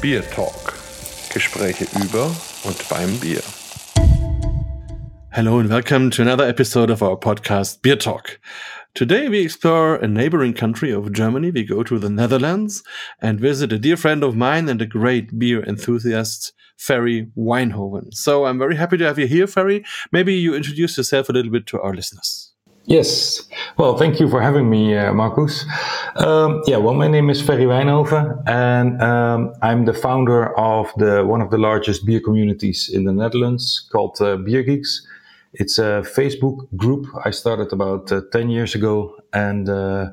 Beer Talk. Gespräche über und beim Bier. Hello and welcome to another episode of our podcast Beer Talk. Today we explore a neighboring country of Germany. We go to the Netherlands and visit a dear friend of mine and a great beer enthusiast, Ferry Wijnhoven. So I'm very happy to have you here, Ferry. Maybe you introduce yourself a little bit to our listeners. Yes. Well, thank you for having me, uh, Marcus. Um, yeah, well, my name is Ferry Wijnhoven, and um, I'm the founder of the one of the largest beer communities in the Netherlands called uh, Beer Geeks. It's a Facebook group I started about uh, 10 years ago. And, uh,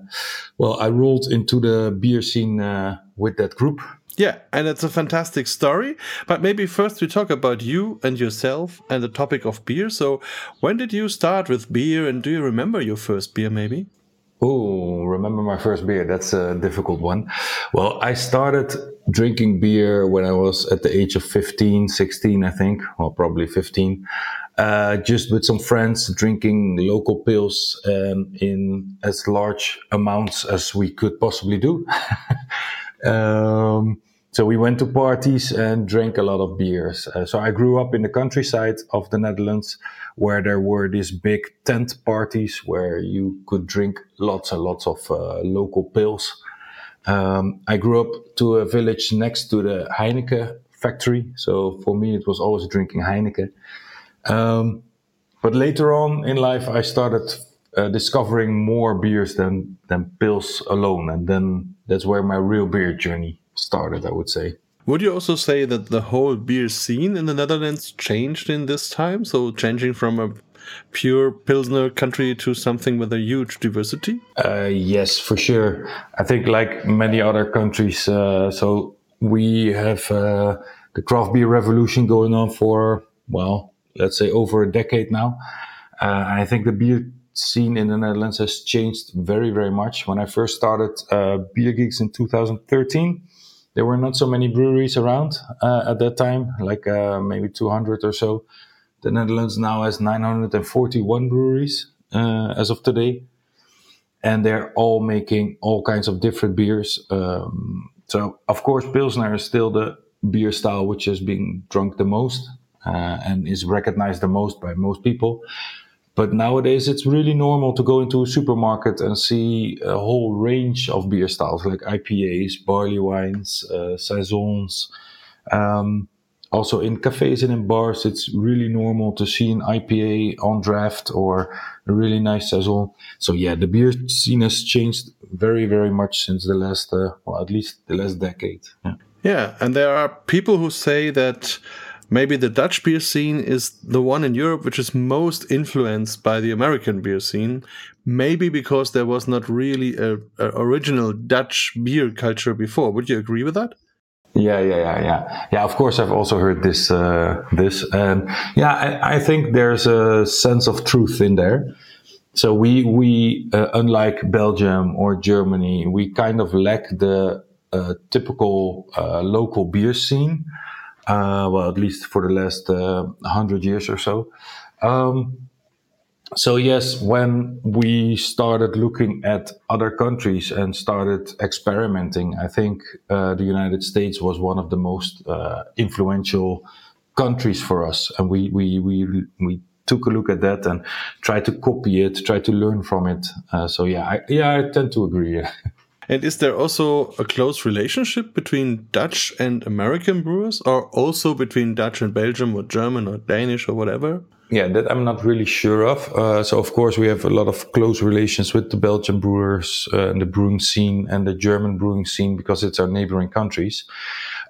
well, I rolled into the beer scene uh, with that group. Yeah, and it's a fantastic story. But maybe first we talk about you and yourself and the topic of beer. So, when did you start with beer, and do you remember your first beer, maybe? Oh, remember my first beer? That's a difficult one. Well, I started drinking beer when I was at the age of 15, 16, I think. or probably 15. Uh, just with some friends drinking local pils um, in as large amounts as we could possibly do. um, so we went to parties and drank a lot of beers. Uh, so I grew up in the countryside of the Netherlands where there were these big tent parties where you could drink lots and lots of uh, local pils. Um, I grew up to a village next to the Heineken factory. So for me, it was always drinking Heineken. Um, but later on in life, I started uh, discovering more beers than, than pils alone. And then that's where my real beer journey started, I would say. Would you also say that the whole beer scene in the Netherlands changed in this time? So changing from a pure Pilsner country to something with a huge diversity? Uh, yes, for sure. I think like many other countries, uh, so we have uh, the craft beer revolution going on for, well, let's say over a decade now. Uh, I think the beer scene in the Netherlands has changed very, very much. When I first started uh, Beer Geeks in 2013, there were not so many breweries around uh, at that time, like uh, maybe 200 or so. The Netherlands now has 941 breweries uh, as of today, and they're all making all kinds of different beers. Um, so, of course, Pilsner is still the beer style which is being drunk the most uh, and is recognized the most by most people. But nowadays, it's really normal to go into a supermarket and see a whole range of beer styles like IPAs, barley wines, uh, saisons. Um, also in cafes and in bars, it's really normal to see an IPA on draft or a really nice saison. So yeah, the beer scene has changed very, very much since the last, uh, well, at least the last decade. Yeah. Yeah, and there are people who say that maybe the Dutch beer scene is the one in Europe which is most influenced by the American beer scene. Maybe because there was not really a, a original Dutch beer culture before. Would you agree with that? Yeah, yeah, yeah, yeah, yeah. Of course, I've also heard this. Uh, this, and yeah, I, I, think there's a sense of truth in there. So we we uh, unlike Belgium or Germany, we kind of lack the uh, typical uh, local beer scene uh, well, at least for the last uh, 100 years or so. Um, so, yes, when we started looking at other countries and started experimenting, I think uh, the United States was one of the most uh, influential countries for us. And we, we, we, we took a look at that and tried to copy it, tried to learn from it. Uh, so, yeah, I, yeah, I tend to agree. And is there also a close relationship between Dutch and American brewers, or also between Dutch and Belgium, or German, or Danish, or whatever? Yeah, that I'm not really sure of. Uh, so, of course, we have a lot of close relations with the Belgian brewers uh, and the brewing scene and the German brewing scene because it's our neighboring countries.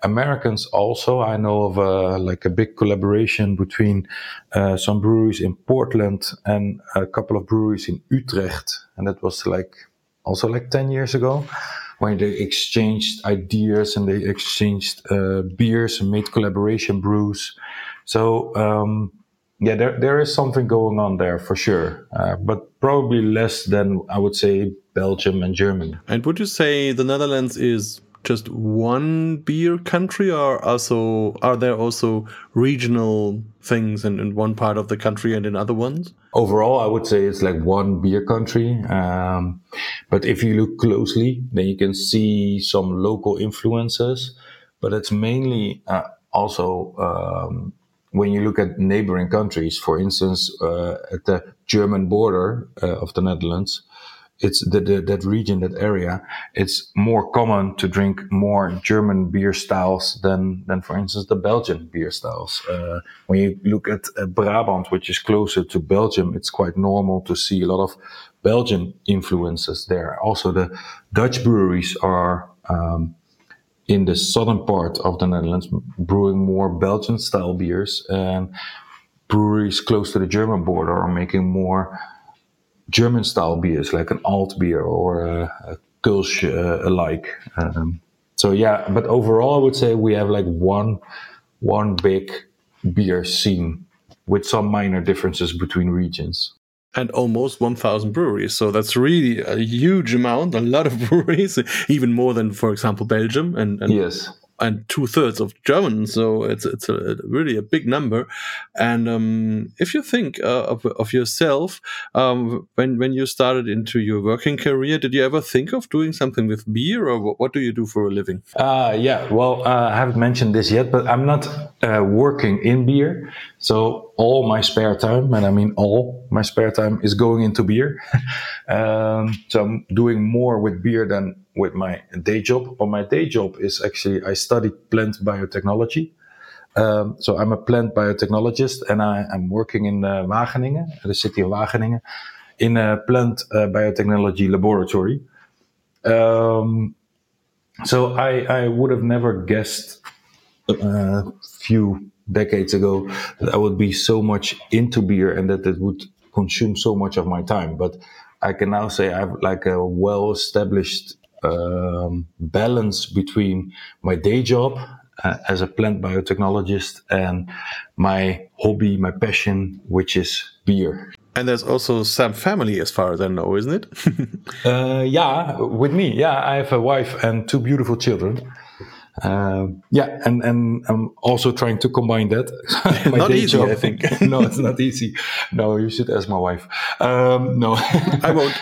Americans also, I know of uh, like a big collaboration between uh, some breweries in Portland and a couple of breweries in Utrecht. And that was like also like 10 years ago when they exchanged ideas and they exchanged uh, beers and made collaboration brews. So, um, yeah, there, there is something going on there for sure, uh, but probably less than I would say Belgium and Germany. And would you say the Netherlands is just one beer country, or also are there also regional things in, in one part of the country and in other ones? Overall, I would say it's like one beer country. Um, but if you look closely, then you can see some local influences. but it's mainly uh, also um, when you look at neighboring countries, for instance, uh, at the German border uh, of the Netherlands, it's the, the, that region, that area, it's more common to drink more German beer styles than, than for instance, the Belgian beer styles. Uh, when you look at uh, Brabant, which is closer to Belgium, it's quite normal to see a lot of Belgian influences there. Also, the Dutch breweries are, um, in the southern part of the Netherlands, brewing more Belgian style beers and breweries close to the German border are making more German style beers, like an alt beer or a, a Kölsch uh, alike. Um, so yeah, but overall, I would say we have like one one big beer scene with some minor differences between regions. And almost 1,000 breweries. So that's really a huge amount, a lot of breweries, even more than, for example, Belgium. And, and yes and two thirds of German. So it's it's a, really a big number. And um, if you think uh, of, of yourself um, when when you started into your working career, did you ever think of doing something with beer, or what, what do you do for a living? Uh, yeah, well, uh, I haven't mentioned this yet, but I'm not uh, working in beer. So all my spare time, and I mean all my spare time, is going into beer. um, so I'm doing more with beer than with my day job. Or my day job is actually I study plant biotechnology. Um, so I'm a plant biotechnologist, and I, am working in uh, Wageningen, the city of Wageningen, in a plant uh, biotechnology laboratory. Um, so I, I would have never guessed a uh, few decades ago that I would be so much into beer and that it would consume so much of my time. But I can now say I have like a well established um, balance between my day job uh, as a plant biotechnologist and my hobby, my passion, which is beer. And there's also some family, as far as I know, isn't it? uh, yeah, with me. Yeah, I have a wife and two beautiful children. Um, yeah, and and I'm also trying to combine that. not easy, job. I think. no, it's not easy. No, you should ask my wife. Um, no, I won't.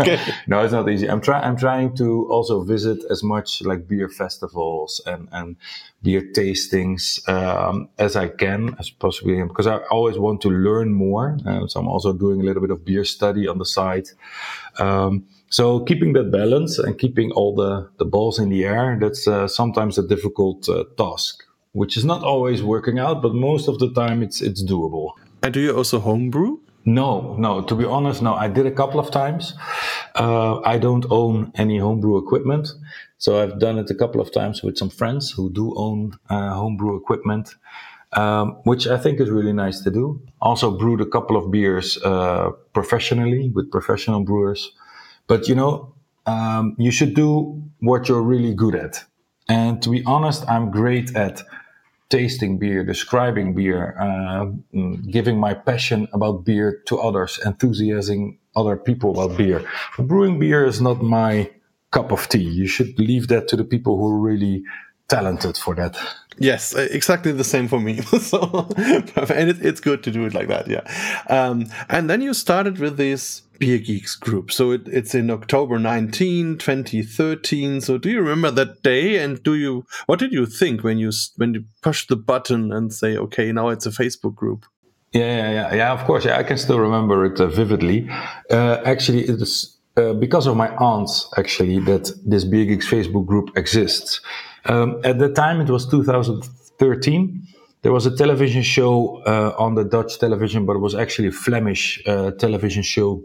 okay. No, it's not easy. I'm trying. I'm trying to also visit as much like beer festivals and and beer tastings um, as I can, as possibly, because I always want to learn more. Uh, so I'm also doing a little bit of beer study on the side. Um, so keeping that balance and keeping all the, the balls in the air, that's uh, sometimes a difficult uh, task, which is not always working out, but most of the time it's it's doable. And do you also homebrew? No, no. To be honest, no. I did a couple of times. Uh, I don't own any homebrew equipment, so I've done it a couple of times with some friends who do own uh, homebrew equipment. Um, which I think is really nice to do. Also brewed a couple of beers uh, professionally with professional brewers. But you know, um, you should do what you're really good at. And to be honest, I'm great at tasting beer, describing beer, uh, giving my passion about beer to others, enthusiasing other people about beer. Brewing beer is not my cup of tea. You should leave that to the people who are really talented for that. Yes, exactly the same for me. so, and it, it's good to do it like that, yeah. Um, and then you started with this Beer Geeks group. So it, it's in October 19, 2013. So do you remember that day? And do you, what did you think when you, when you pushed the button and say, okay, now it's a Facebook group? Yeah, yeah, yeah, yeah. Of course, yeah, I can still remember it uh, vividly. Uh, actually, it is uh, because of my aunt actually that this Beer Geeks Facebook group exists. Um, at the time, it was 2013 there was a television show uh, on the Dutch television, but it was actually a Flemish uh, television show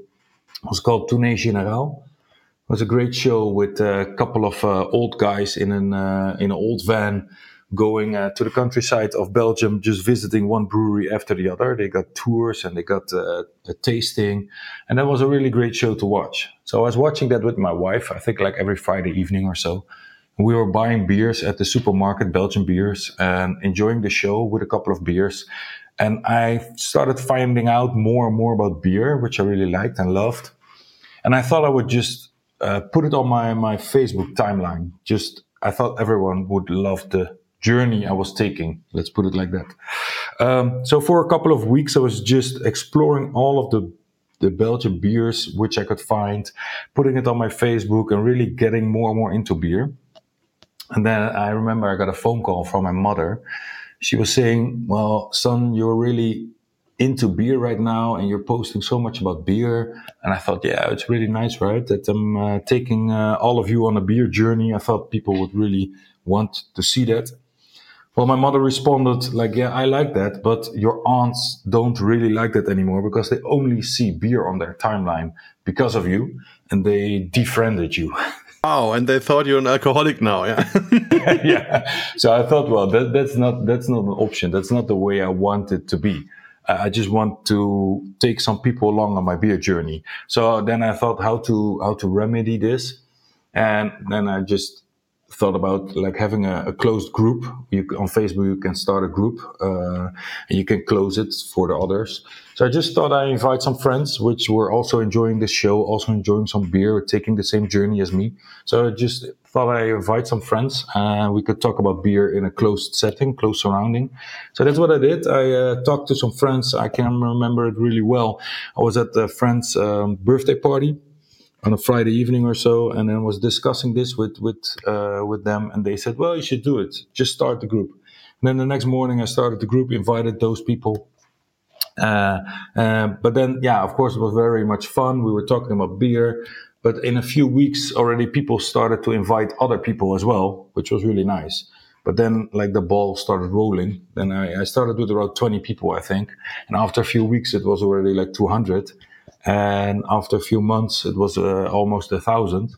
was called Tournee Générale. It was a great show with a couple of uh, old guys in an uh, in an old van going uh, to the countryside of Belgium, just visiting one brewery after the other. They got tours and they got uh, a tasting, and that was a really great show to watch. So I was watching that with my wife. I think like every Friday evening or so. We were buying beers at the supermarket, Belgian beers, and enjoying the show with a couple of beers. And I started finding out more and more about beer, which I really liked and loved. And I thought I would just uh, put it on my, my Facebook timeline. Just, I thought everyone would love the journey I was taking. Let's put it like that. Um, so for a couple of weeks, I was just exploring all of the the Belgian beers which I could find, putting it on my Facebook and really getting more and more into beer. And then I remember I got a phone call from my mother. She was saying, Well, son, you're really into beer right now and you're posting so much about beer. And I thought, yeah, it's really nice, right? That I'm uh, taking uh, all of you on a beer journey. I thought people would really want to see that. Well, my mother responded like, yeah, I like that, but your aunts don't really like that anymore because they only see beer on their timeline because of you and they defriended you. Oh, and they thought you're an alcoholic now, yeah. yeah. So I thought, well, that, that's not that's not an option. That's not the way I want it to be. I just want to take some people along on my beer journey. So then I thought how to how to remedy this, and then I just thought about like having a, a closed group. You, on Facebook, you can start a group uh, and you can close it for the others. So I just thought I invite some friends, which were also enjoying the show, also enjoying some beer, taking the same journey as me. So I just thought I invite some friends and we could talk about beer in a closed setting, closed surrounding. So that's what I did. I uh, talked to some friends. I can remember it really well. I was at a friend's um, birthday party on a Friday evening or so, and then was discussing this with with uh, with them, and they said, "Well, you should do it. Just start the group." And then the next morning, I started the group, invited those people. Uh, uh, but then, yeah, of course, it was very much fun. We were talking about beer, but in a few weeks already, people started to invite other people as well, which was really nice. But then, like the ball started rolling. Then I, I started with around 20 people, I think. And after a few weeks, it was already like 200 and after a few months it was uh, almost a thousand.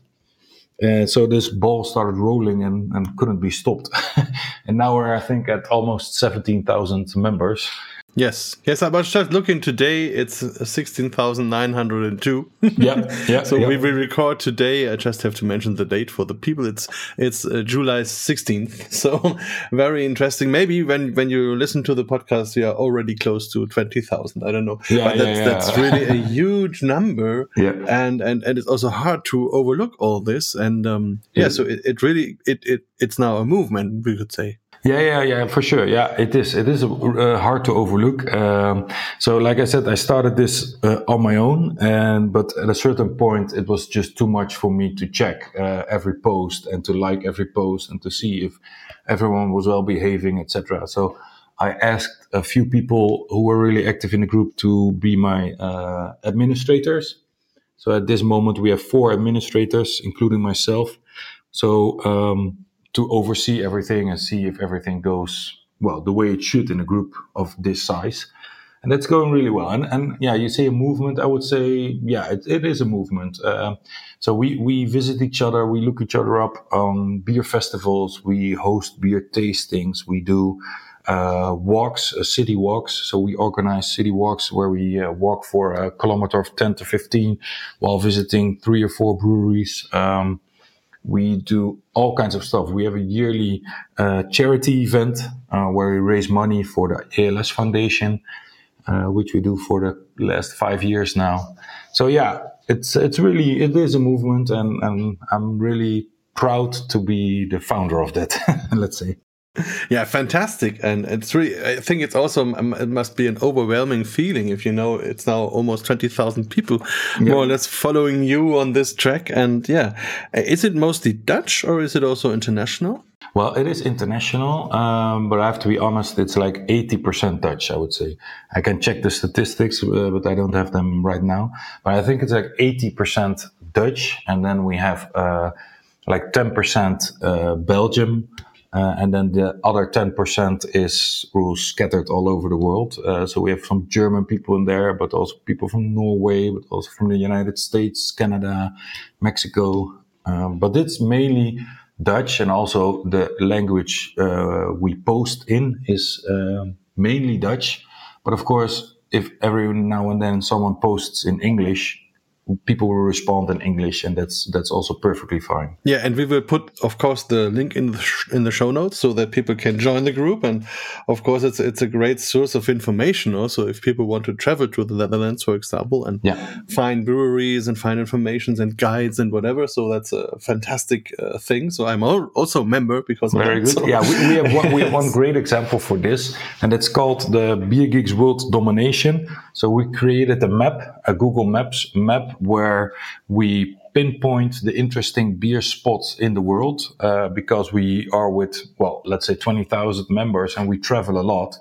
And so this ball started rolling and, and couldn't be stopped. And now we're i think at almost 17000 members Yes, yes. I was just looking today. It's sixteen thousand nine hundred and two. yeah, yeah. so yeah. we will record today. I just have to mention the date for the people. It's it's uh, July sixteenth. So very interesting. Maybe when when you listen to the podcast, we are already close to twenty thousand. I don't know. Yeah, but that's yeah, that's really a huge number. Yeah. And and and it's also hard to overlook all this. And um, yeah, so it, it really it it it's now a movement. We could say. Yeah, yeah, yeah, for sure. Yeah, it is. It is uh, hard to overlook. Um, so, like I said, I started this uh, on my own, and but at a certain point, it was just too much for me to check uh, every post and to like every post and to see if everyone was well behaving, etc. So, I asked a few people who were really active in the group to be my uh, administrators. So, at this moment, we have four administrators, including myself. So. Um, to oversee everything and see if everything goes well the way it should in a group of this size and that's going really well and, and yeah you say a movement i would say yeah it, it is a movement uh, so we we visit each other we look each other up on beer festivals we host beer tastings we do uh, walks, uh, city walks. So we organize city walks where we uh, walk for a kilometer of 10 to 15 while visiting three or four breweries. Um, we do all kinds of stuff. We have a yearly uh, charity event uh, where we raise money for the ALS Foundation, uh, which we do for the last five years now. So yeah, it's it's really it is a movement, and and I'm really proud to be the founder of that. let's say yeah fantastic. And it's really i think it's also um, it must be an overwhelming feeling if you know it's now almost 20,000 people yeah. more or less following you on this track. And yeah is it mostly dutch or is it also international? Well it is international um, but i have to be honest it's like 80% dutch i would say. I can check the statistics uh, but i don't have them right now. But i think it's like 80% dutch and then we have uh, like 10% uh, belgium uh, and then the other 10% is scattered all over the world. Uh, so we have some German people in there, but also people from Norway, but also from the United States, Canada, Mexico. Um, but it's mainly Dutch and also the language uh, we post in is um, mainly Dutch. But of course, if every now and then someone posts in English, people will respond in English, and that's that's also perfectly fine. Yeah, and we will put, of course, the link in the in the show notes so that people can join the group. And of course, it's it's a great source of information. Also, if people want to travel to the Netherlands, for example, and yeah. find breweries and find informations and guides and whatever, so that's a fantastic uh, thing. So I'm also a member because very good. So. Yeah, we, we, have one, we have one great example for this, and it's called the Beer Geeks World Domination. So we created a map, a Google Maps map where we pinpoint the interesting beer spots in the world uh, because we are with, well, let's say 20,000 members and we travel a lot.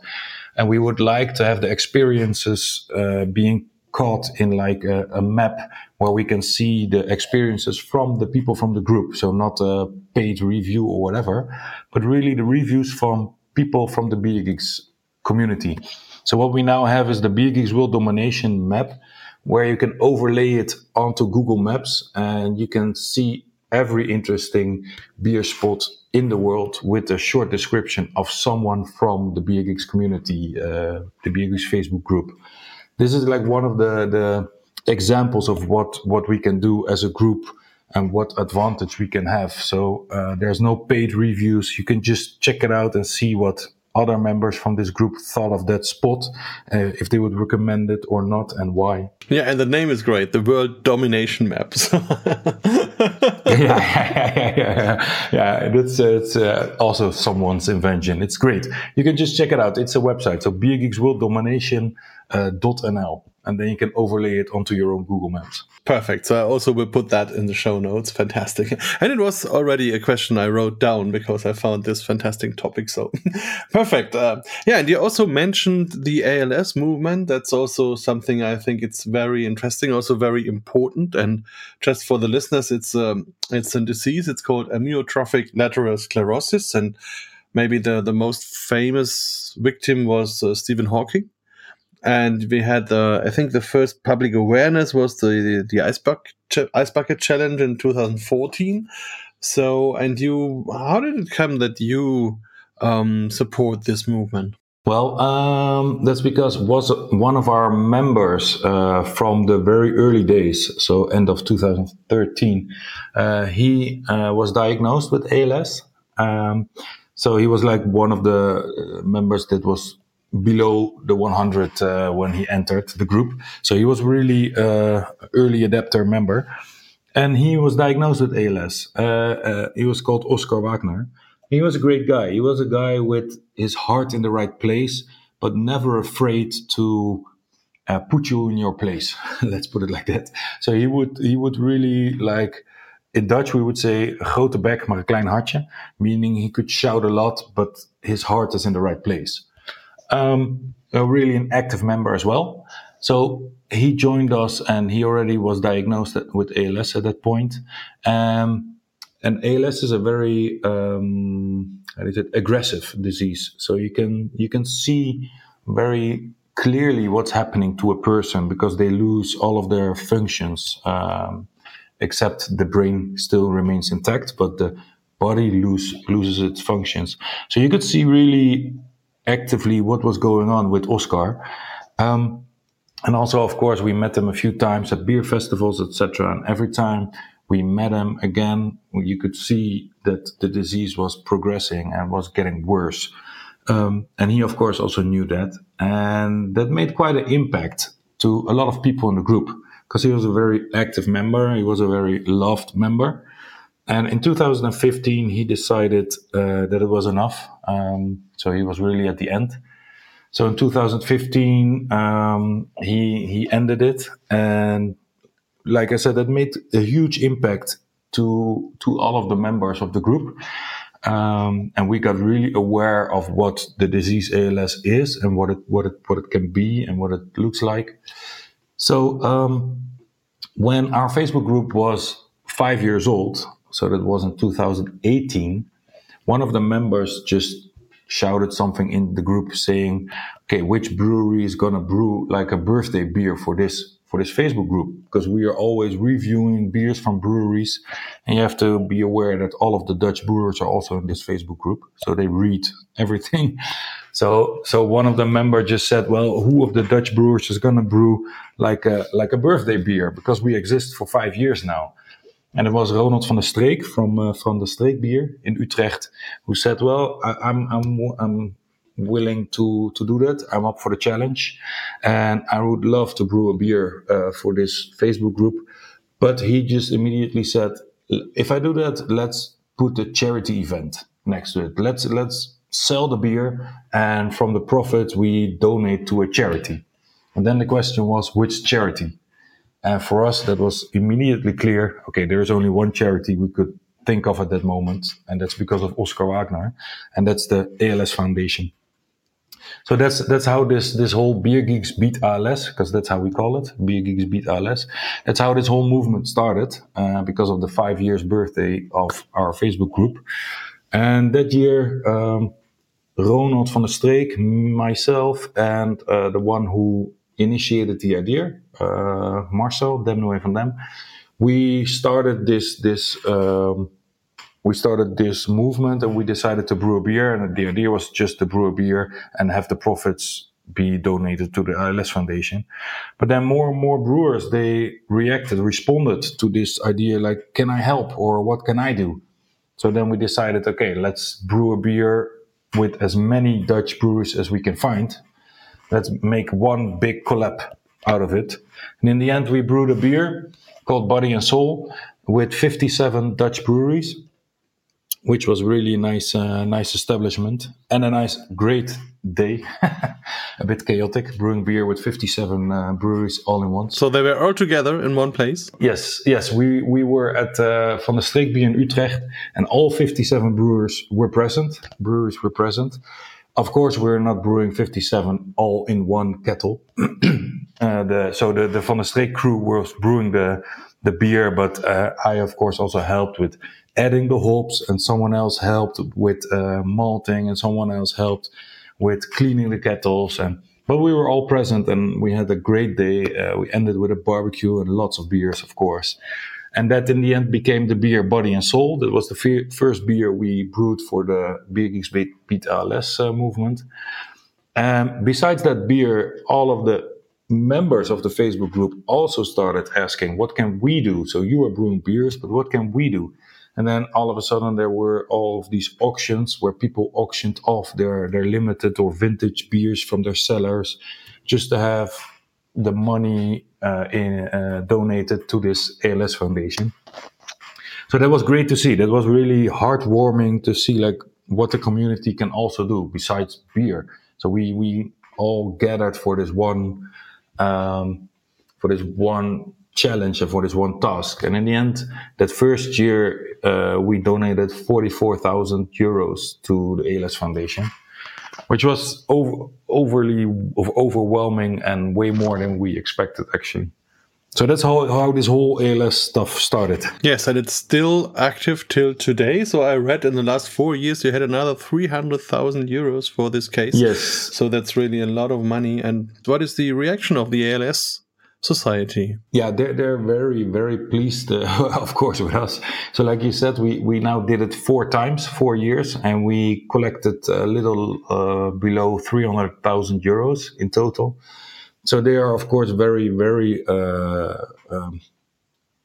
And we would like to have the experiences uh, being caught in like a, a, map where we can see the experiences from the people from the group. So not a paid review or whatever, but really the reviews from people from the Beer Geeks community. So what we now have is the Beer Geeks World Domination map where you can overlay it onto Google Maps and you can see every interesting beer spot in the world with a short description of someone from the Beer Geeks community, uh, the Beer Geeks Facebook group. This is like one of the, the examples of what, what we can do as a group and what advantage we can have. So uh, there's no paid reviews. You can just check it out and see what other members from this group thought of that spot, uh, if they would recommend it or not, and why. Yeah, and the name is great. The World Domination Maps. yeah, yeah, yeah, yeah. That's uh, it's uh, also someone's invention. It's great. You can just check it out. It's a website. So Beer And then you can overlay it onto your own Google Maps. Perfect. So I also will put that in the show notes. Fantastic. And it was already a question I wrote down because I found this fantastic topic. So perfect. Uh, yeah. And you also mentioned the ALS movement. That's also something I think it's very interesting, also very important. And just for the listeners, it's, um, it's a disease. It's called amyotrophic lateral sclerosis. And maybe the, the most famous victim was uh, Stephen Hawking and we had the I think the first public awareness was the the ice bucket ice bucket challenge in 2014. So, and you, how did it come that you um, support this movement? Well, um, that's because was one of our members uh, from the very early days, so end of 2013. Uh, he uh, was diagnosed with ALS. Um, so he was like one of the uh, members that was below the 100 uh, when he entered the group. So he was really uh, early adapter member, and he was diagnosed with ALS. Uh, uh, he was called Oscar Wagner. He was a great guy. He was a guy with his heart in the right place, but never afraid to uh, put you in your place. Let's put it like that. So he would he would really like. In Dutch, we would say grote bek, maar klein hartje, meaning he could shout a lot, but his heart is in the right place um, really an active member as well. So he joined us and he already was diagnosed with ALS at that point. Um, and ALS is a very um, how is it, aggressive disease. So you can you can see very clearly what's happening to a person because they lose all of their functions, um, except the brain still remains intact, but the body lose, loses its functions. So you could see really actively what was going on with Oscar. Um, and also, of course, we met him a few times at beer festivals, etc. And every time we met him again, you could see that the disease was progressing and was getting worse. Um, and he, of course, also knew that. And that made quite an impact to a lot of people in the group because he was a very active member. He was a very loved member. And in 2015, he decided uh, that it was enough. Um, so he was really at the end. So in 2015, um, he he ended it, and like I said, that made a huge impact to to all of the members of the group. Um, and we got really aware of what the disease ALS is and what it what it what it can be and what it looks like. So um, when our Facebook group was five years old, so that was in 2018, one of the members just shouted something in the group saying, okay, which brewery is going to brew like a birthday beer for this, for this Facebook group? Because we are always reviewing beers from breweries and you have to be aware that all of the Dutch brewers are also in this Facebook group. So they read everything. So, so one of the members just said, well, who of the Dutch brewers is going to brew like a, like a birthday beer? Because we exist for five years now. And it was Ronald van der Streek from uh, from the Streek Beer in Utrecht who said, "Well, I, I'm I'm I'm willing to to do that. I'm up for the challenge, and I would love to brew a beer uh, for this Facebook group." But he just immediately said, "If I do that, let's put a charity event next to it. Let's let's sell the beer, and from the profits we donate to a charity." And then the question was, which charity? And for us, that was immediately clear. Okay, there is only one charity we could think of at that moment, and that's because of Oscar Wagner, and that's the ALS Foundation. So that's that's how this this whole beer geeks beat ALS because that's how we call it beer geeks beat ALS. That's how this whole movement started uh, because of the five years birthday of our Facebook group. And that year, um, Ronald van der Streek, myself, and uh, the one who initiated the idea, Marcel Demnoy van Dem, we started this this um, we started this movement and we decided to brew a beer. And the idea was just to brew a beer and have the profits be donated to the ALS Foundation. But then more and more brewers, they reacted, responded to this idea like, can I help or what can I do? So then we decided, okay, let's brew a beer with as many Dutch brewers as we can find. Let's make one big collab out of it. And in the end, we brewed a beer called Body and Soul with 57 Dutch breweries which was really nice, uh, nice establishment and a nice, great day. a bit chaotic, brewing beer with 57 uh, breweries all in one. So they were all together in one place? Yes, yes. We, we were at uh, Van der Streek Beer in Utrecht and all 57 brewers were present. Breweries were present. Of course, we're not brewing 57 all in one kettle. uh, the, so the, the Van der Streek crew was brewing the, the beer, but uh, I, of course, also helped with adding the hops and someone else helped with uh, malting and someone else helped with cleaning the kettles and but we were all present and we had a great day uh, we ended with a barbecue and lots of beers of course and that in the end became the beer body and soul. That was the first beer we brewed for the beer geeks beat, beat als uh, movement. And besides that beer all of the members of the facebook group also started asking what can we do? So you are brewing beers but what can we do? And then all of a sudden, there were all of these auctions where people auctioned off their, their limited or vintage beers from their cellars just to have the money uh, in, uh, donated to this ALS foundation. So that was great to see. That was really heartwarming to see like what the community can also do besides beer. So we, we all gathered for this one, um, for this one challenge and for this one task. And in the end, that first year, uh, we donated 44,000 euros to the ALS Foundation, which was over, overly overwhelming and way more than we expected, actually. So that's how, how this whole ALS stuff started. Yes, and it's still active till today. So I read in the last four years you had another 300,000 euros for this case. Yes. So that's really a lot of money. And what is the reaction of the ALS society. Yeah, they're, they're very, very pleased, uh, of course, with us. So, like you said, we, we now did it four times, four years, and we collected a little uh, below 300,000 euros in total. So, they are, of course, very, very uh, um,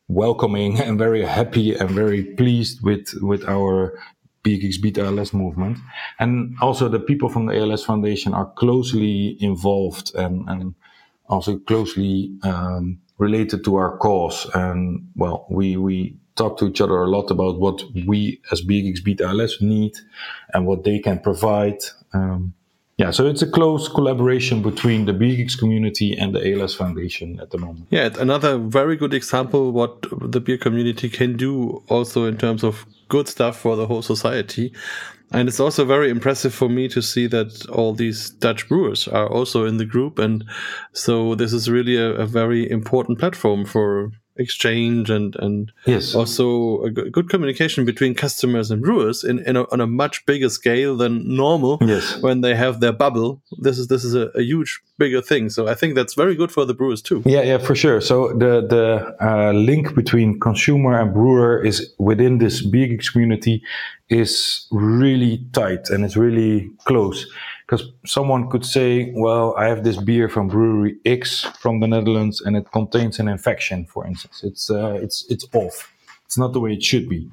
welcoming and very happy and very pleased with, with our Geeks Beat ALS movement. And also, the people from the ALS Foundation are closely involved and, and also closely um, related to our cause. And well, we we talk to each other a lot about what we as Beat ALS need and what they can provide. Um, yeah, so it's a close collaboration between the Beer Geeks community and the ALS Foundation at the moment. Yeah, another very good example what the beer community can do also in terms of good stuff for the whole society. And it's also very impressive for me to see that all these Dutch brewers are also in the group. And so this is really a, a very important platform for exchange and and yes. also a good communication between customers and brewers in, in a, on a much bigger scale than normal yes. when they have their bubble. This is this is a, a, huge bigger thing. So i think that's very good for the brewers too. Yeah yeah for sure. So the the uh, link between consumer and brewer is within this big community is really tight and it's really close because someone could say, well, I have this beer from brewery X from the Netherlands and it contains an infection, for instance. It's, uh, it's, it's off. It's not the way it should be.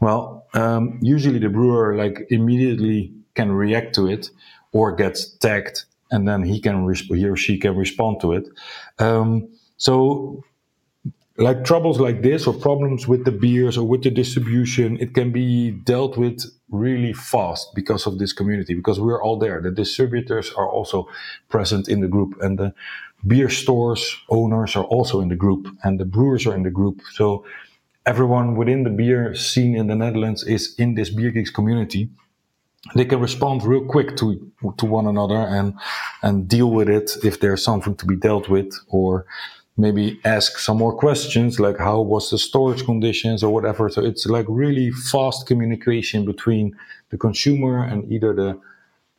Well, um, usually the brewer like immediately can react to it or gets tagged and then he can, resp- he or she can respond to it. Um, so like troubles like this or problems with the beers or with the distribution, it can be dealt with really fast because of this community, because we're all there. The distributors are also present in the group and the beer stores owners are also in the group and the brewers are in the group. So everyone within the beer scene in the Netherlands is in this Beer Geeks community. They can respond real quick to to one another and and deal with it if there's something to be dealt with or maybe ask some more questions like how was the storage conditions or whatever so it's like really fast communication between the consumer and either the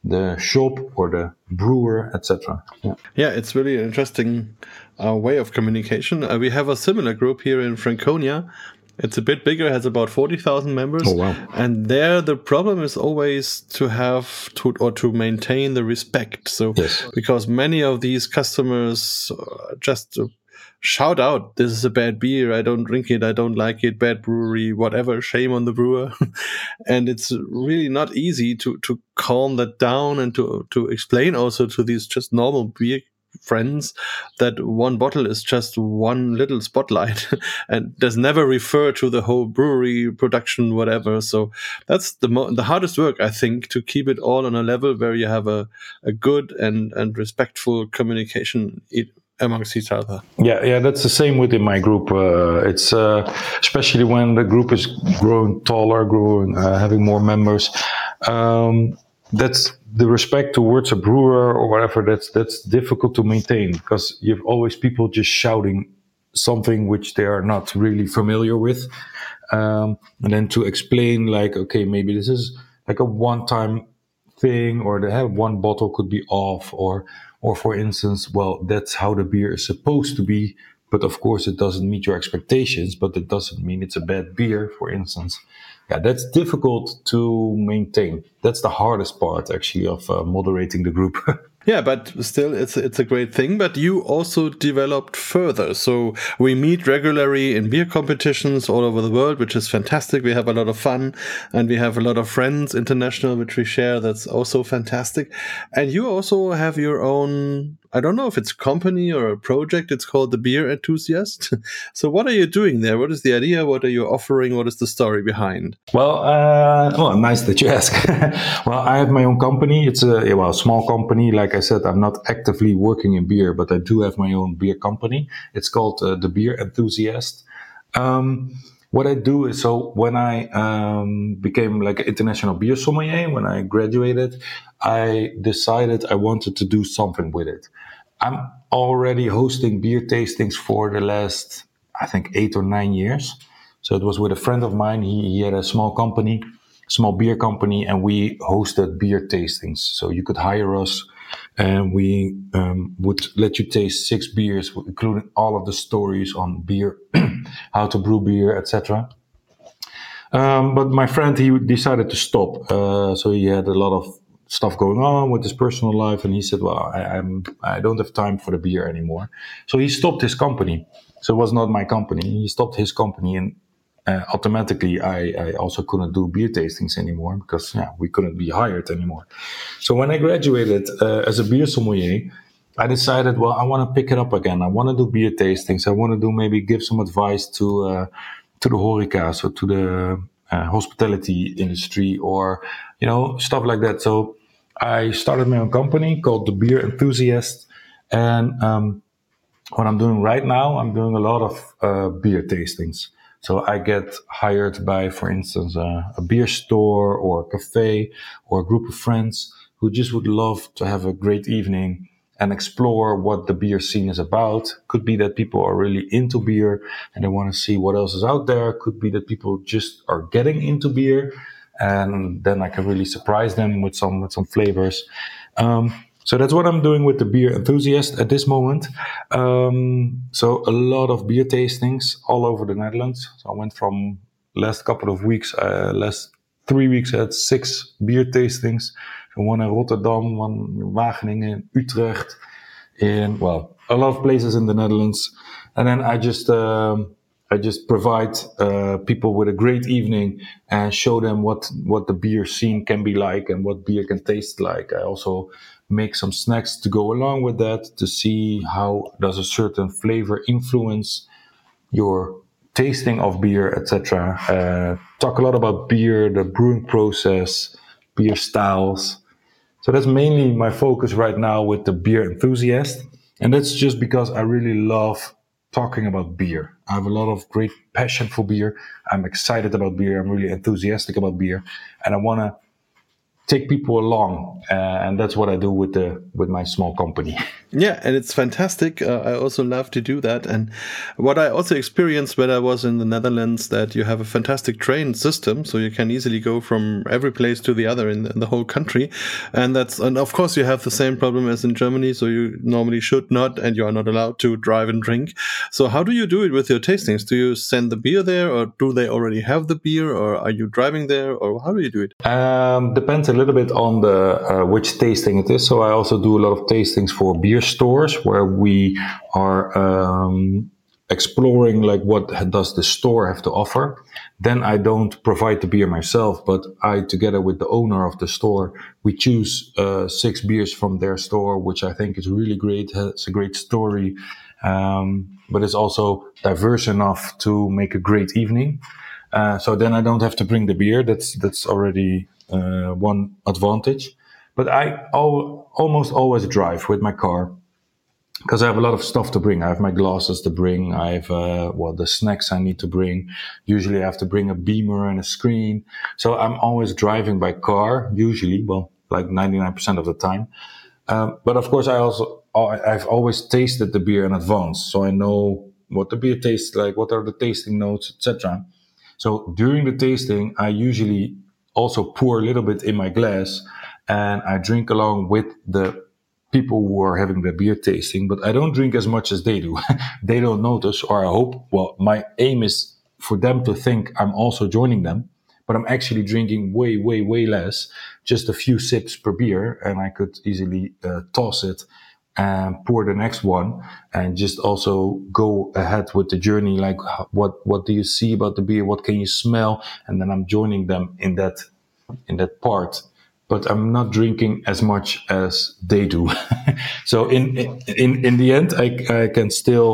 the shop or the brewer etc yeah. yeah it's really an interesting uh, way of communication uh, we have a similar group here in franconia it's a bit bigger, has about 40,000 members. Oh, wow. And there the problem is always to have to or to maintain the respect. So, yes. because many of these customers uh, just shout out, this is a bad beer. I don't drink it. I don't like it. Bad brewery, whatever. Shame on the brewer. and it's really not easy to, to calm that down and to, to explain also to these just normal beer friends that one bottle is just one little spotlight and does never refer to the whole brewery production whatever so that's the mo- the hardest work i think to keep it all on a level where you have a, a good and and respectful communication amongst each other. Yeah, yeah, that's the same within my group. Uh, it's uh, especially when the group is growing taller, growing, uh, having more members. Um, that's the respect towards a brewer or whatever. That's that's difficult to maintain because you've always people just shouting something which they are not really familiar with, um, and then to explain like, okay, maybe this is like a one-time thing, or they have one bottle could be off, or or for instance, well, that's how the beer is supposed to be. But of course, it doesn't meet your expectations, but it doesn't mean it's a bad beer, for instance. Yeah, that's difficult to maintain. That's the hardest part, actually, of uh, moderating the group. Yeah, but still, it's it's a great thing. But you also developed further. So we meet regularly in beer competitions all over the world, which is fantastic. We have a lot of fun, and we have a lot of friends international, which we share. That's also fantastic. And you also have your own I don't know if it's a company or a project. It's called the Beer Enthusiast. so, what are you doing there? What is the idea? What are you offering? What is the story behind? Well, uh, well, nice that you ask. well, I have my own company. It's a well, small company. Like I said, I'm not actively working in beer, but I do have my own beer company. It's called uh, the Beer Enthusiast. Um, what I do is so when I um, became like an international beer sommelier, when I graduated, I decided I wanted to do something with it. I'm already hosting beer tastings for the last, I think, eight or nine years. So it was with a friend of mine. He, he had a small company, small beer company, and we hosted beer tastings. So you could hire us and we um, would let you taste six beers, including all of the stories on beer, how to brew beer, etc. Um, but my friend he decided to stop, uh, so he had a lot of stuff going on with his personal life, and he said, "Well, I, I'm I don't have time for the beer anymore." So he stopped his company. So it was not my company. He stopped his company, and uh, automatically I, I, also couldn't do beer tastings anymore because yeah, we couldn't be hired anymore. So when I graduated uh, as a beer sommelier, I decided, well, I want to pick it up again. I want to do beer tastings. I want to do maybe give some advice to uh, to the horeca, so to the uh, hospitality industry, or you know stuff like that. So I started my own company called the Beer Enthusiast, and um, what I'm doing right now, I'm doing a lot of uh, beer tastings. So I get hired by, for instance, a, a beer store or a cafe or a group of friends who just would love to have a great evening and explore what the beer scene is about. Could be that people are really into beer and they want to see what else is out there. Could be that people just are getting into beer and then I can really surprise them with some, with some flavors. Um, so that's what I'm doing with the beer enthusiast at this moment. Um, so a lot of beer tastings all over the Netherlands. So I went from last couple of weeks, uh, last three weeks, I had six beer tastings. So one in Rotterdam, one in Wageningen, Utrecht, in well, a lot of places in the Netherlands. And then I just um, I just provide uh, people with a great evening and show them what what the beer scene can be like and what beer can taste like. I also make some snacks to go along with that to see how does a certain flavor influence your tasting of beer, etc. Uh, talk a lot about beer, the brewing process, beer styles. So that's mainly my focus right now with the beer enthusiast. And that's just because I really love talking about beer. I have a lot of great passion for beer. I'm excited about beer. I'm really enthusiastic about beer. And I want to take people along, uh, and that's what I do with the with my small company. Yeah, and it's fantastic. Uh, I also love to do that. And what I also experienced when I was in the Netherlands, that you have a fantastic train system, so you can easily go from every place to the other in the, in the whole country. And that's and of course you have the same problem as in Germany, so you normally should not, and you are not allowed to drive and drink. So how do you do it with your tastings? Do you send the beer there, or do they already have the beer, or are you driving there, or how do you do it? Um, depends a little bit on the uh, which tasting it is. So I also do a lot of tastings for beer stores where we are um, exploring like what does the store have to offer. Then I don't provide the beer myself, but I, together with the owner of the store, we choose uh, six beers from their store, which I think is really great. It's a great story, um, but it's also diverse enough to make a great evening. Uh, so then I don't have to bring the beer. That's that's already uh, one advantage. But I al- almost always drive with my car because I have a lot of stuff to bring. I have my glasses to bring. I have uh, well the snacks I need to bring. Usually I have to bring a beamer and a screen. So I'm always driving by car. Usually, well, like 99% of the time. Um, but of course, I also I've always tasted the beer in advance, so I know what the beer tastes like, what are the tasting notes, etc. So during the tasting, I usually also pour a little bit in my glass and I drink along with the people who are having the beer tasting, but I don't drink as much as they do. they don't notice, or I hope, well, my aim is for them to think I'm also joining them, but I'm actually drinking way, way, way less, just a few sips per beer, and I could easily uh, toss it and pour the next one and just also go ahead with the journey like what what do you see about the beer? What can you smell? And then i'm joining them in that in that part but i'm not drinking as much as they do so in in in the end i, I can still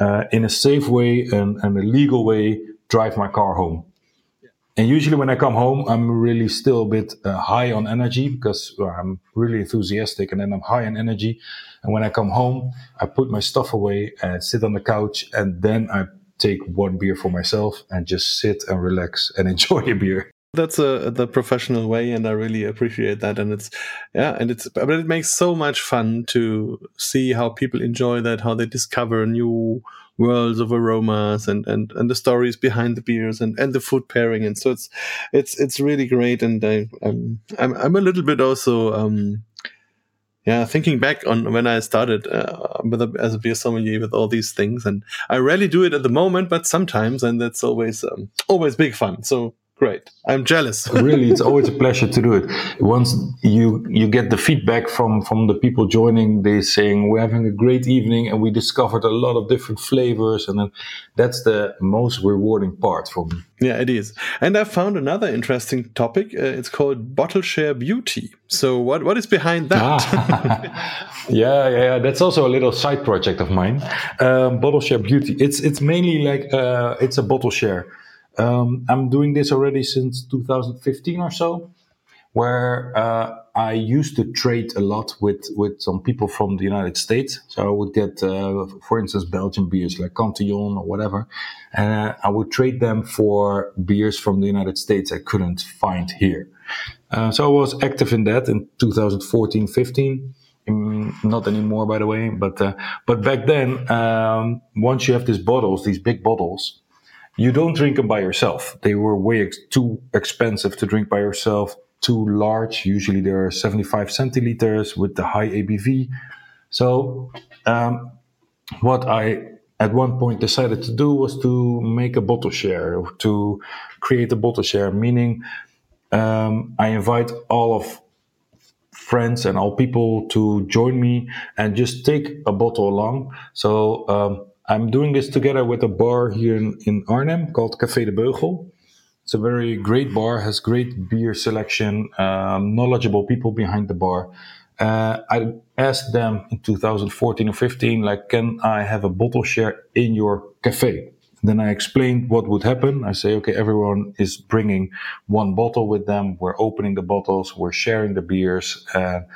uh, in a safe way and, and a legal way drive my car home and usually when I come home, I'm really still a bit uh, high on energy because well, I'm really enthusiastic and then I'm high on energy. And when I come home, I put my stuff away and sit on the couch and then I take one beer for myself and just sit and relax and enjoy a beer. That's a the professional way, and I really appreciate that. And it's yeah, and it's but it makes so much fun to see how people enjoy that, how they discover new worlds of aromas and and and the stories behind the beers and and the food pairing and so it's it's it's really great and I, I'm I'm I'm a little bit also um yeah thinking back on when I started uh, with a, as a beer sommelier with all these things and I rarely do it at the moment but sometimes and that's always um, always big fun so great. I'm jealous. really, it's always a pleasure to do it. Once you you get the feedback from from the people joining, they saying we're having a great evening and we discovered a lot of different flavors, and then that's the most rewarding part for me. Yeah, it is. And I found another interesting topic. Uh, it's called bottle share beauty. So what what is behind that? Ah. yeah, yeah, yeah, that's also a little side project of mine. Um, bottle share beauty. It's it's mainly like uh, it's a bottle share um, I'm doing this already since 2015 or so, where uh, I used to trade a lot with, with some people from the United States. So I would get, uh, for instance, Belgian beers like Cantillon or whatever. And uh, I would trade them for beers from the United States I couldn't find here. Uh, so I was active in that in 2014, 15. Mm, not anymore, by the way, but uh, but back then, um, once you have these bottles, these big bottles, you don't drink them by yourself. They were way ex- too expensive to drink by yourself, too large. Usually they're 75 centiliters with the high ABV. So, um, what I at one point decided to do was to make a bottle share, to create a bottle share, meaning um, I invite all of friends and all people to join me and just take a bottle along. So um, I'm doing this together with a bar here in, in Arnhem called Café de Beugel. It's a very great bar, has great beer selection, um, knowledgeable people behind the bar. Uh, I asked them in 2014 or 15, like, can I have a bottle share in your cafe? Then I explained what would happen. I say, okay, everyone is bringing one bottle with them. We're opening the bottles. We're sharing the beers. And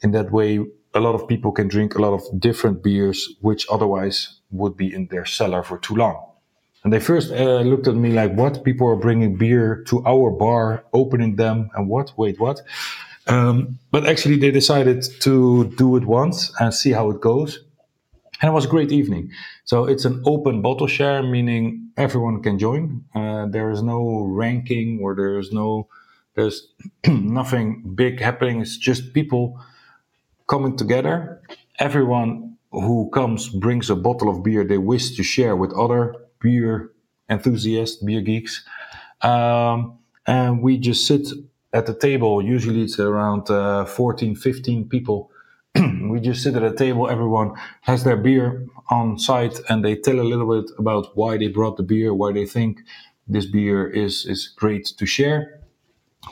in that way, a lot of people can drink a lot of different beers, which otherwise would be in their cellar for too long. And they first uh, looked at me like, what? People are bringing beer to our bar, opening them, and what? Wait, what? Um, but actually, they decided to do it once and see how it goes. And it was a great evening. So it's an open bottle share, meaning everyone can join. Uh, there is no ranking or there is no, there's nothing big happening. It's just people coming together. Everyone who comes brings a bottle of beer they wish to share with other beer enthusiasts, beer geeks. Um, and we just sit at the table. Usually it's around uh, 14, 15 people. we just sit at a table. Everyone has their beer on site and they tell a little bit about why they brought the beer, why they think this beer is, is great to share,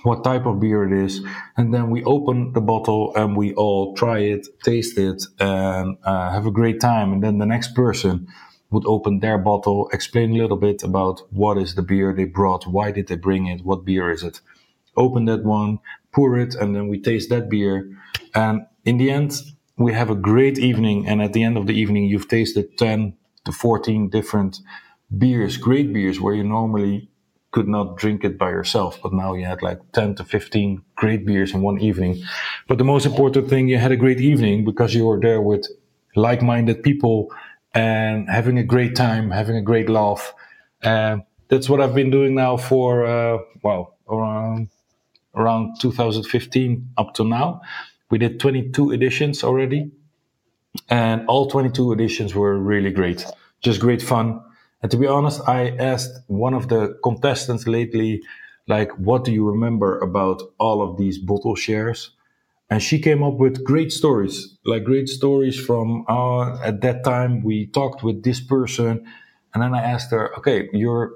what type of beer it is. And then we open the bottle and we all try it, taste it, and uh, have a great time. And then the next person would open their bottle, explain a little bit about what is the beer they brought, why did they bring it, what beer is it. Open that one, pour it, and then we taste that beer. And in the end, we have a great evening. And at the end of the evening, you've tasted 10 to 14 different beers, great beers, where you normally could not drink it by yourself. But now you had like 10 to 15 great beers in one evening. But the most important thing, you had a great evening because you were there with like minded people and having a great time, having a great laugh. And that's what I've been doing now for, uh, well, around, around 2015 up to now. We did 22 editions already, and all 22 editions were really great. Just great fun. And to be honest, I asked one of the contestants lately, like, what do you remember about all of these bottle shares? and she came up with great stories like great stories from uh, at that time we talked with this person and then i asked her okay you're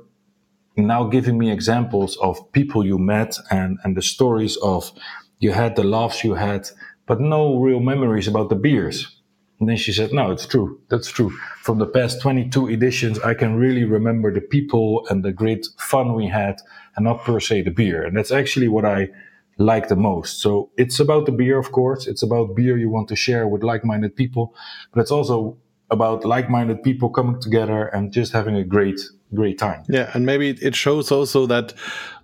now giving me examples of people you met and and the stories of you had the laughs you had but no real memories about the beers and then she said no it's true that's true from the past 22 editions i can really remember the people and the great fun we had and not per se the beer and that's actually what i like the most. So it's about the beer, of course. It's about beer you want to share with like-minded people, but it's also about like-minded people coming together and just having a great great time. Yeah and maybe it shows also that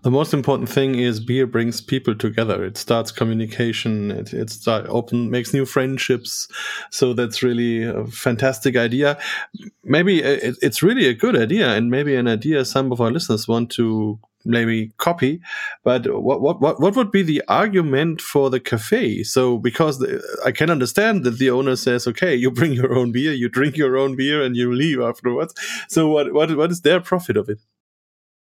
the most important thing is beer brings people together. It starts communication it, it start open makes new friendships. So that's really a fantastic idea. Maybe it, it's really a good idea and maybe an idea some of our listeners want to maybe copy. But what what what what would be the argument for the cafe? So because the, I can understand that the owner says, okay, you bring your own beer, you drink your own beer, and you leave afterwards. So what what what is their profit of it?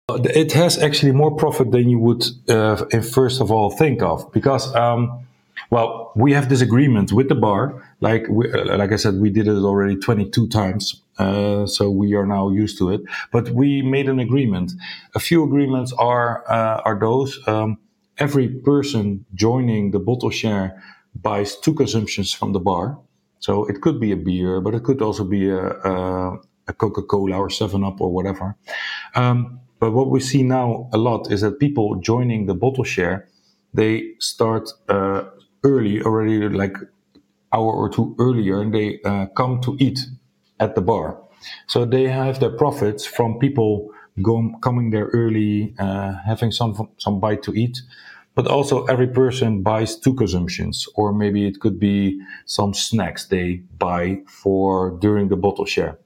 It has actually more profit than you would, uh, first of all, think of because. Um, well, we have this agreement with the bar. Like we, like I said, we did it already 22 times. Uh, so we are now used to it. But we made an agreement. A few agreements are uh, are those. Um, every person joining the bottle share buys two consumptions from the bar. So it could be a beer, but it could also be a, a, a Coca Cola or Seven Up or whatever. Um, but what we see now a lot is that people joining the bottle share, they start uh, early, already like hour or two earlier, and they uh, come to eat at the bar. So they have their profits from people going, coming there early, uh, having some some bite to eat. But also every person buys two consumptions, or maybe it could be some snacks they buy for during the bottle share.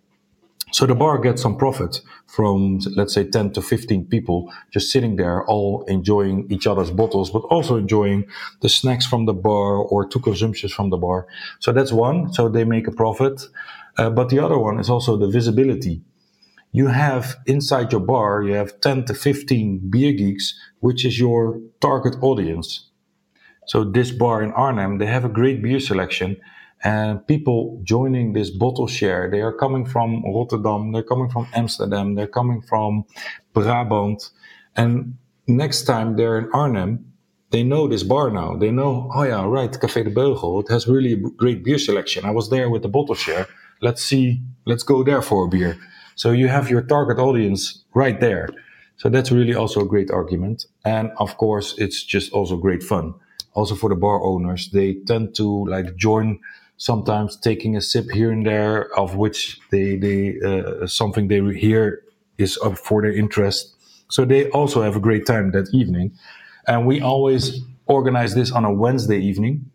So the bar gets some profit from, let's say, 10 to 15 people just sitting there, all enjoying each other's bottles, but also enjoying the snacks from the bar or two consumptions from the bar. So that's one. So they make a profit. Uh, but the other one is also the visibility. You have inside your bar, you have 10 to 15 beer geeks, which is your target audience. So this bar in Arnhem, they have a great beer selection and people joining this bottle share, they are coming from Rotterdam, they're coming from Amsterdam, they're coming from Brabant. And next time they're in Arnhem, they know this bar now. They know, oh yeah, right, Café de Beugel. It has really a great beer selection. I was there with the bottle share. Let's see, let's go there for a beer. So you have your target audience right there. So that's really also a great argument. And of course, it's just also great fun. Also for the bar owners, they tend to like join sometimes taking a sip here and there of which they, they, uh, something they hear is up for their interest. So they also have a great time that evening. And we always organize this on a Wednesday evening,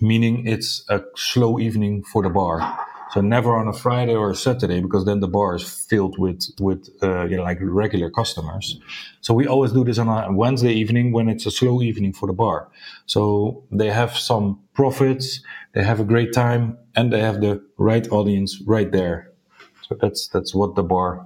meaning it's a slow evening for the bar. So never on a Friday or a Saturday because then the bar is filled with with uh, you know, like regular customers. So we always do this on a Wednesday evening when it's a slow evening for the bar. So they have some profits, they have a great time, and they have the right audience right there. So that's that's what the bar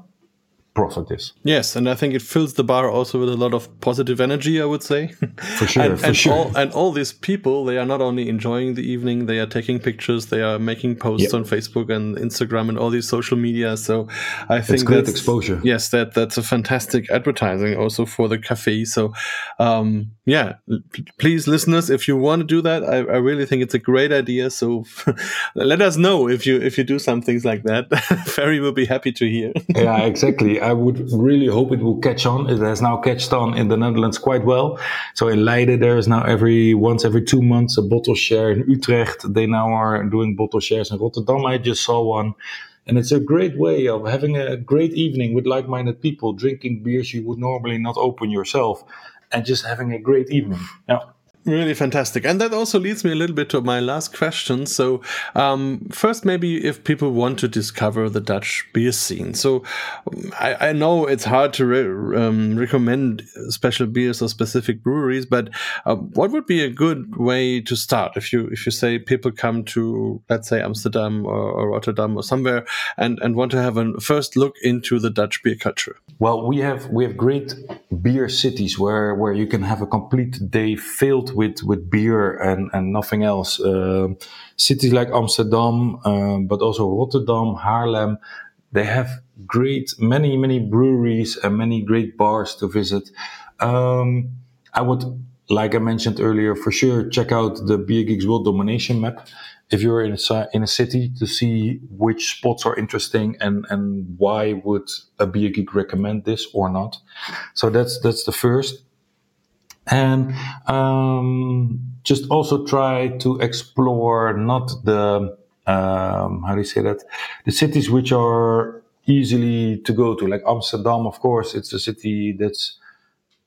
profit is. Yes, and I think it fills the bar also with a lot of positive energy. I would say, for sure, and, for and sure. All, and all these people, they are not only enjoying the evening, they are taking pictures, they are making posts yep. on Facebook and Instagram and all these social media. So I think it's great that's, exposure. Yes, that that's a fantastic advertising also for the cafe. So um, yeah, please, listeners, if you want to do that, I, I really think it's a great idea. So let us know if you if you do some things like that. Ferry will be happy to hear. yeah, exactly. I would really hope it will catch on. It has now catched on in the Netherlands quite well. So in Leiden, there is now every once every two months a bottle share. In Utrecht, they now are doing bottle shares. In Rotterdam, I just saw one. And it's a great way of having a great evening with like-minded people, drinking beers you would normally not open yourself, and just having a great evening. Yeah. Really fantastic. And that also leads me a little bit to my last question. So, um, first, maybe if people want to discover the Dutch beer scene. So, I, I know it's hard to re um, recommend special beers or specific breweries, but uh, what would be a good way to start if you if you say people come to let's say Amsterdam or, or Rotterdam or somewhere and and want to have a first look into the Dutch beer culture? Well, we have we have great beer cities where where you can have a complete day filled with with beer and and nothing else. Uh, cities like Amsterdam, um, but also Rotterdam, Haarlem, they have great many many breweries and many great bars to visit. Um, I would, like I mentioned earlier, for sure check out the Beer Geeks World Domination map if you're in a, in a city to see which spots are interesting and, and why would a beer geek recommend this or not. So that's, that's the first. And, um, just also try to explore not the, um, how do you say that? The cities which are easily to go to, like Amsterdam, of course, it's a city that's,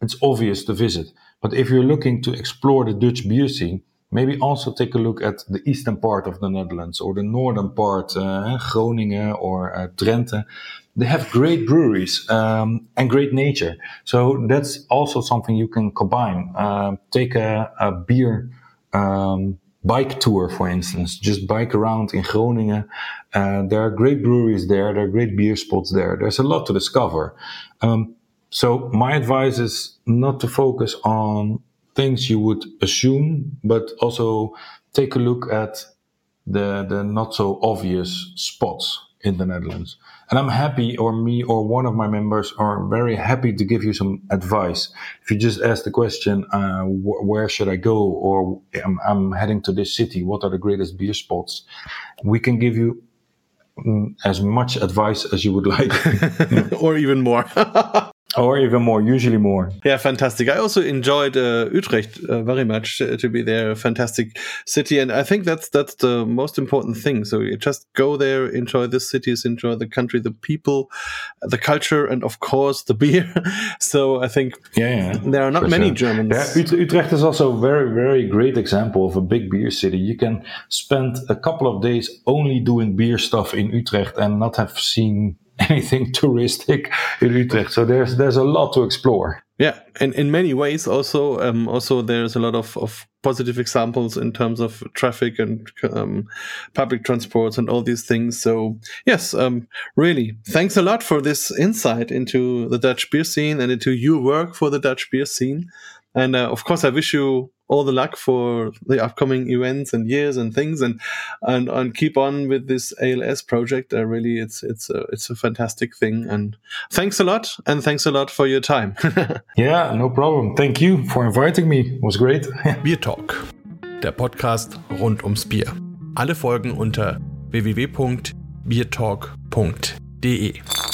it's obvious to visit. But if you're looking to explore the Dutch beer scene, maybe also take a look at the eastern part of the Netherlands or the northern part, uh, Groningen or uh, Drenthe. They have great breweries um, and great nature. So that's also something you can combine. Uh, take a, a beer um, bike tour, for instance. Just bike around in Groningen. Uh, there are great breweries there. There are great beer spots there. There's a lot to discover. Um, so my advice is not to focus on things you would assume, but also take a look at the, the not so obvious spots in the Netherlands. And I'm happy, or me, or one of my members are very happy to give you some advice. If you just ask the question, uh, wh- where should I go? Or I'm, I'm, heading to this city. What are the greatest beer spots? We can give you mm, as much advice as you would like, or even more. Or even more, usually more. Yeah, fantastic. I also enjoyed uh, Utrecht uh, very much uh, to be there. A fantastic city, and I think that's that's the most important thing. So you just go there, enjoy the cities, enjoy the country, the people, the culture, and of course the beer. so I think yeah, yeah there are not many sure. Germans. Yeah, Utrecht is also a very very great example of a big beer city. You can spend a couple of days only doing beer stuff in Utrecht and not have seen anything touristic in Utrecht. So there's there's a lot to explore. Yeah, and in many ways also um, also there's a lot of, of positive examples in terms of traffic and um, public transports and all these things. So yes, um, really, thanks a lot for this insight into the Dutch beer scene and into your work for the Dutch beer scene. And uh, of course, I wish you all the luck for the upcoming events and years and things, and and and keep on with this ALS project. Uh, really, it's it's a it's a fantastic thing. And thanks a lot, and thanks a lot for your time. yeah, no problem. Thank you for inviting me. It was great. BierTalk, der Podcast rund ums Bier. Alle Folgen unter www.biertalk.de.